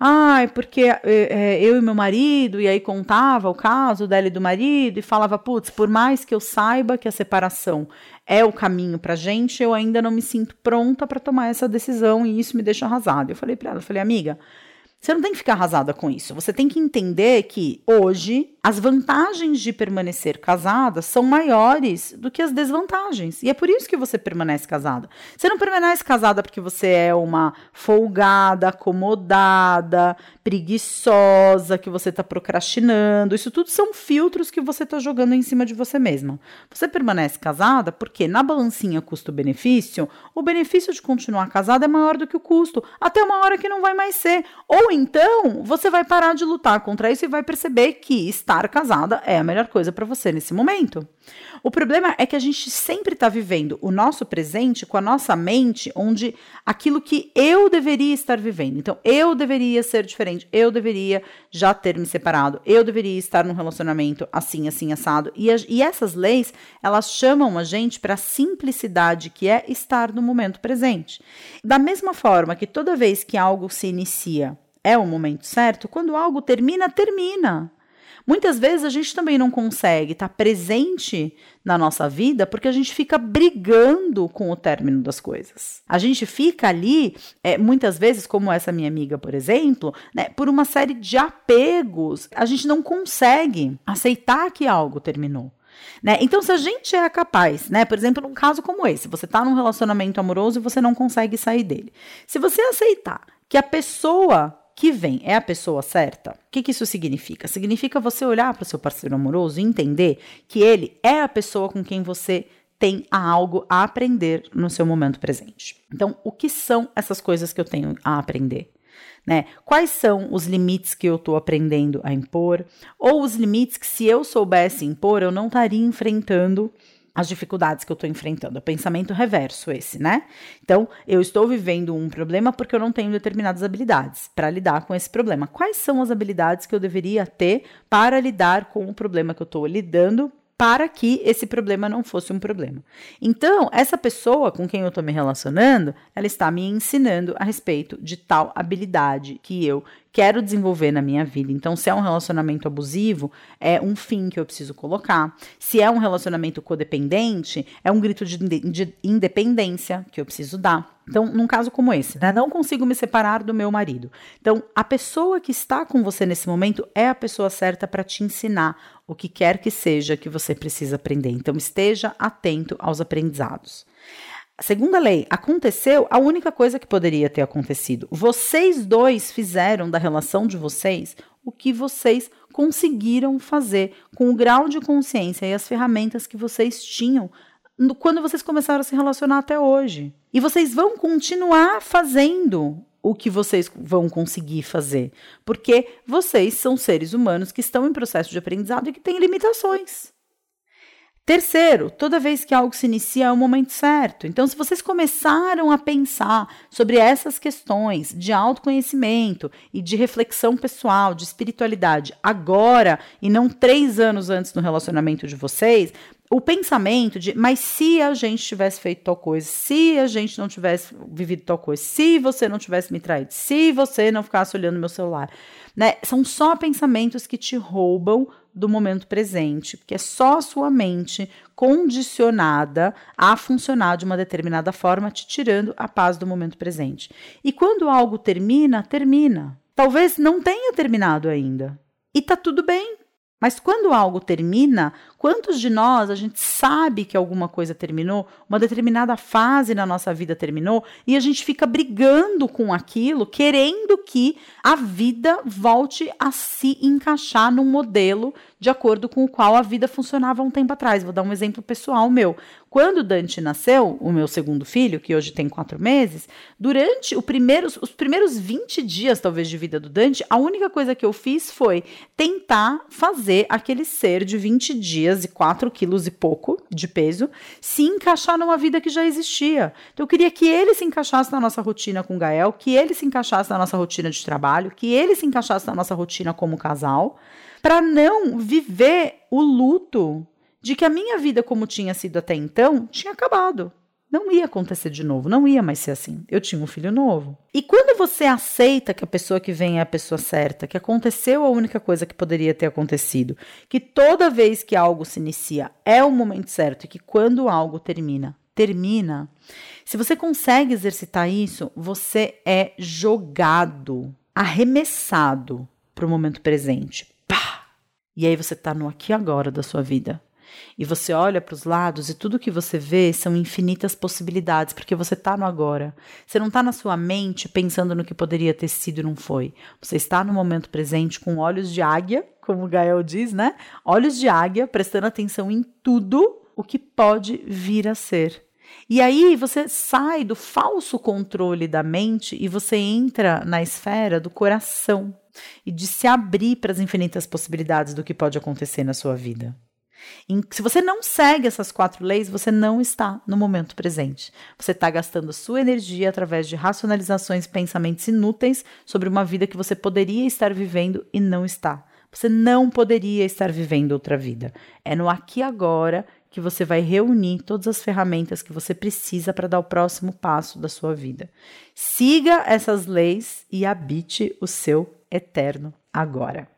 "Ai, ah, porque é, eu e meu marido", e aí contava o caso dela e do marido e falava: "Putz, por mais que eu saiba que a separação é o caminho pra gente, eu ainda não me sinto pronta para tomar essa decisão e isso me deixa arrasada". Eu falei para ela, eu falei: "Amiga, você não tem que ficar arrasada com isso. Você tem que entender que hoje as vantagens de permanecer casada são maiores do que as desvantagens. E é por isso que você permanece casada. Você não permanece casada porque você é uma folgada, acomodada, preguiçosa, que você está procrastinando. Isso tudo são filtros que você está jogando em cima de você mesma. Você permanece casada porque na balancinha custo-benefício, o benefício de continuar casada é maior do que o custo, até uma hora que não vai mais ser. Ou então você vai parar de lutar contra isso e vai perceber que estar casada é a melhor coisa para você nesse momento. O problema é que a gente sempre está vivendo o nosso presente com a nossa mente, onde aquilo que eu deveria estar vivendo. Então, eu deveria ser diferente, eu deveria já ter me separado, eu deveria estar num relacionamento assim, assim, assado. E, e essas leis, elas chamam a gente para a simplicidade que é estar no momento presente. Da mesma forma que toda vez que algo se inicia, é o momento certo, quando algo termina, termina. Muitas vezes a gente também não consegue estar presente na nossa vida porque a gente fica brigando com o término das coisas. A gente fica ali, é, muitas vezes, como essa minha amiga, por exemplo, né, por uma série de apegos. A gente não consegue aceitar que algo terminou. Né? Então, se a gente é capaz, né, por exemplo, num caso como esse, você está num relacionamento amoroso e você não consegue sair dele. Se você aceitar que a pessoa que vem é a pessoa certa? O que, que isso significa? Significa você olhar para o seu parceiro amoroso e entender que ele é a pessoa com quem você tem algo a aprender no seu momento presente. Então, o que são essas coisas que eu tenho a aprender? Né? Quais são os limites que eu estou aprendendo a impor? Ou os limites que, se eu soubesse impor, eu não estaria enfrentando as dificuldades que eu estou enfrentando. É pensamento reverso esse, né? Então, eu estou vivendo um problema porque eu não tenho determinadas habilidades para lidar com esse problema. Quais são as habilidades que eu deveria ter para lidar com o problema que eu estou lidando para que esse problema não fosse um problema. Então, essa pessoa com quem eu estou me relacionando, ela está me ensinando a respeito de tal habilidade que eu quero desenvolver na minha vida. Então, se é um relacionamento abusivo, é um fim que eu preciso colocar. Se é um relacionamento codependente, é um grito de, de independência que eu preciso dar. Então, num caso como esse, né, não consigo me separar do meu marido. Então, a pessoa que está com você nesse momento é a pessoa certa para te ensinar o que quer que seja que você precisa aprender. Então, esteja atento aos aprendizados. A segunda lei, aconteceu a única coisa que poderia ter acontecido. Vocês dois fizeram da relação de vocês o que vocês conseguiram fazer com o grau de consciência e as ferramentas que vocês tinham quando vocês começaram a se relacionar até hoje. E vocês vão continuar fazendo o que vocês vão conseguir fazer, porque vocês são seres humanos que estão em processo de aprendizado e que têm limitações. Terceiro, toda vez que algo se inicia é o momento certo. Então, se vocês começaram a pensar sobre essas questões de autoconhecimento e de reflexão pessoal, de espiritualidade, agora e não três anos antes no relacionamento de vocês, o pensamento de, mas se a gente tivesse feito tal coisa, se a gente não tivesse vivido tal coisa, se você não tivesse me traído, se você não ficasse olhando meu celular, né? São só pensamentos que te roubam do momento presente, porque é só a sua mente condicionada a funcionar de uma determinada forma, te tirando a paz do momento presente. E quando algo termina, termina. Talvez não tenha terminado ainda. E tá tudo bem. Mas quando algo termina, quantos de nós a gente sabe que alguma coisa terminou, uma determinada fase na nossa vida terminou, e a gente fica brigando com aquilo, querendo que a vida volte a se encaixar num modelo de acordo com o qual a vida funcionava um tempo atrás. Vou dar um exemplo pessoal meu. Quando Dante nasceu, o meu segundo filho, que hoje tem quatro meses, durante primeiros, os primeiros 20 dias, talvez, de vida do Dante, a única coisa que eu fiz foi tentar fazer aquele ser de 20 dias e 4 quilos e pouco de peso se encaixar numa vida que já existia. Então, eu queria que ele se encaixasse na nossa rotina com o Gael, que ele se encaixasse na nossa rotina de trabalho, que ele se encaixasse na nossa rotina como casal, para não viver o luto de que a minha vida, como tinha sido até então, tinha acabado. Não ia acontecer de novo, não ia mais ser assim. Eu tinha um filho novo. E quando você aceita que a pessoa que vem é a pessoa certa, que aconteceu a única coisa que poderia ter acontecido, que toda vez que algo se inicia é o momento certo e que quando algo termina, termina. Se você consegue exercitar isso, você é jogado, arremessado para o momento presente. Pá! E aí você está no aqui agora da sua vida. E você olha para os lados e tudo que você vê são infinitas possibilidades, porque você está no agora. Você não está na sua mente pensando no que poderia ter sido e não foi. Você está no momento presente com olhos de águia, como o Gael diz, né? Olhos de águia, prestando atenção em tudo o que pode vir a ser. E aí você sai do falso controle da mente e você entra na esfera do coração e de se abrir para as infinitas possibilidades do que pode acontecer na sua vida. Se você não segue essas quatro leis, você não está no momento presente. Você está gastando sua energia através de racionalizações pensamentos inúteis sobre uma vida que você poderia estar vivendo e não está. Você não poderia estar vivendo outra vida. É no aqui e agora que você vai reunir todas as ferramentas que você precisa para dar o próximo passo da sua vida. Siga essas leis e habite o seu eterno agora.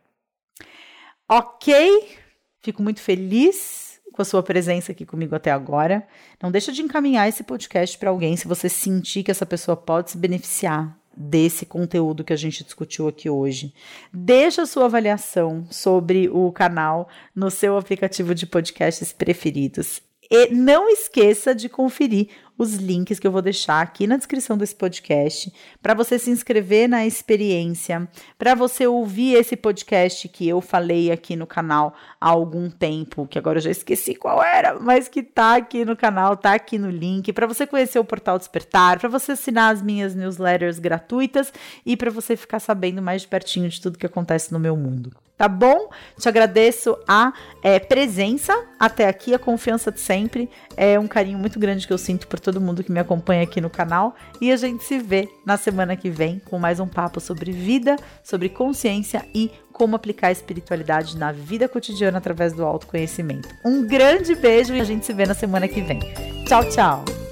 Ok? Fico muito feliz com a sua presença aqui comigo até agora. Não deixa de encaminhar esse podcast para alguém se você sentir que essa pessoa pode se beneficiar desse conteúdo que a gente discutiu aqui hoje. Deixa a sua avaliação sobre o canal no seu aplicativo de podcasts preferidos. E não esqueça de conferir os links que eu vou deixar aqui na descrição desse podcast para você se inscrever na experiência, para você ouvir esse podcast que eu falei aqui no canal há algum tempo, que agora eu já esqueci qual era, mas que tá aqui no canal, tá aqui no link, para você conhecer o Portal Despertar, para você assinar as minhas newsletters gratuitas e para você ficar sabendo mais de pertinho de tudo que acontece no meu mundo tá bom? Te agradeço a é, presença até aqui, a confiança de sempre. É um carinho muito grande que eu sinto por todo mundo que me acompanha aqui no canal. E a gente se vê na semana que vem com mais um papo sobre vida, sobre consciência e como aplicar a espiritualidade na vida cotidiana através do autoconhecimento. Um grande beijo e a gente se vê na semana que vem. Tchau, tchau!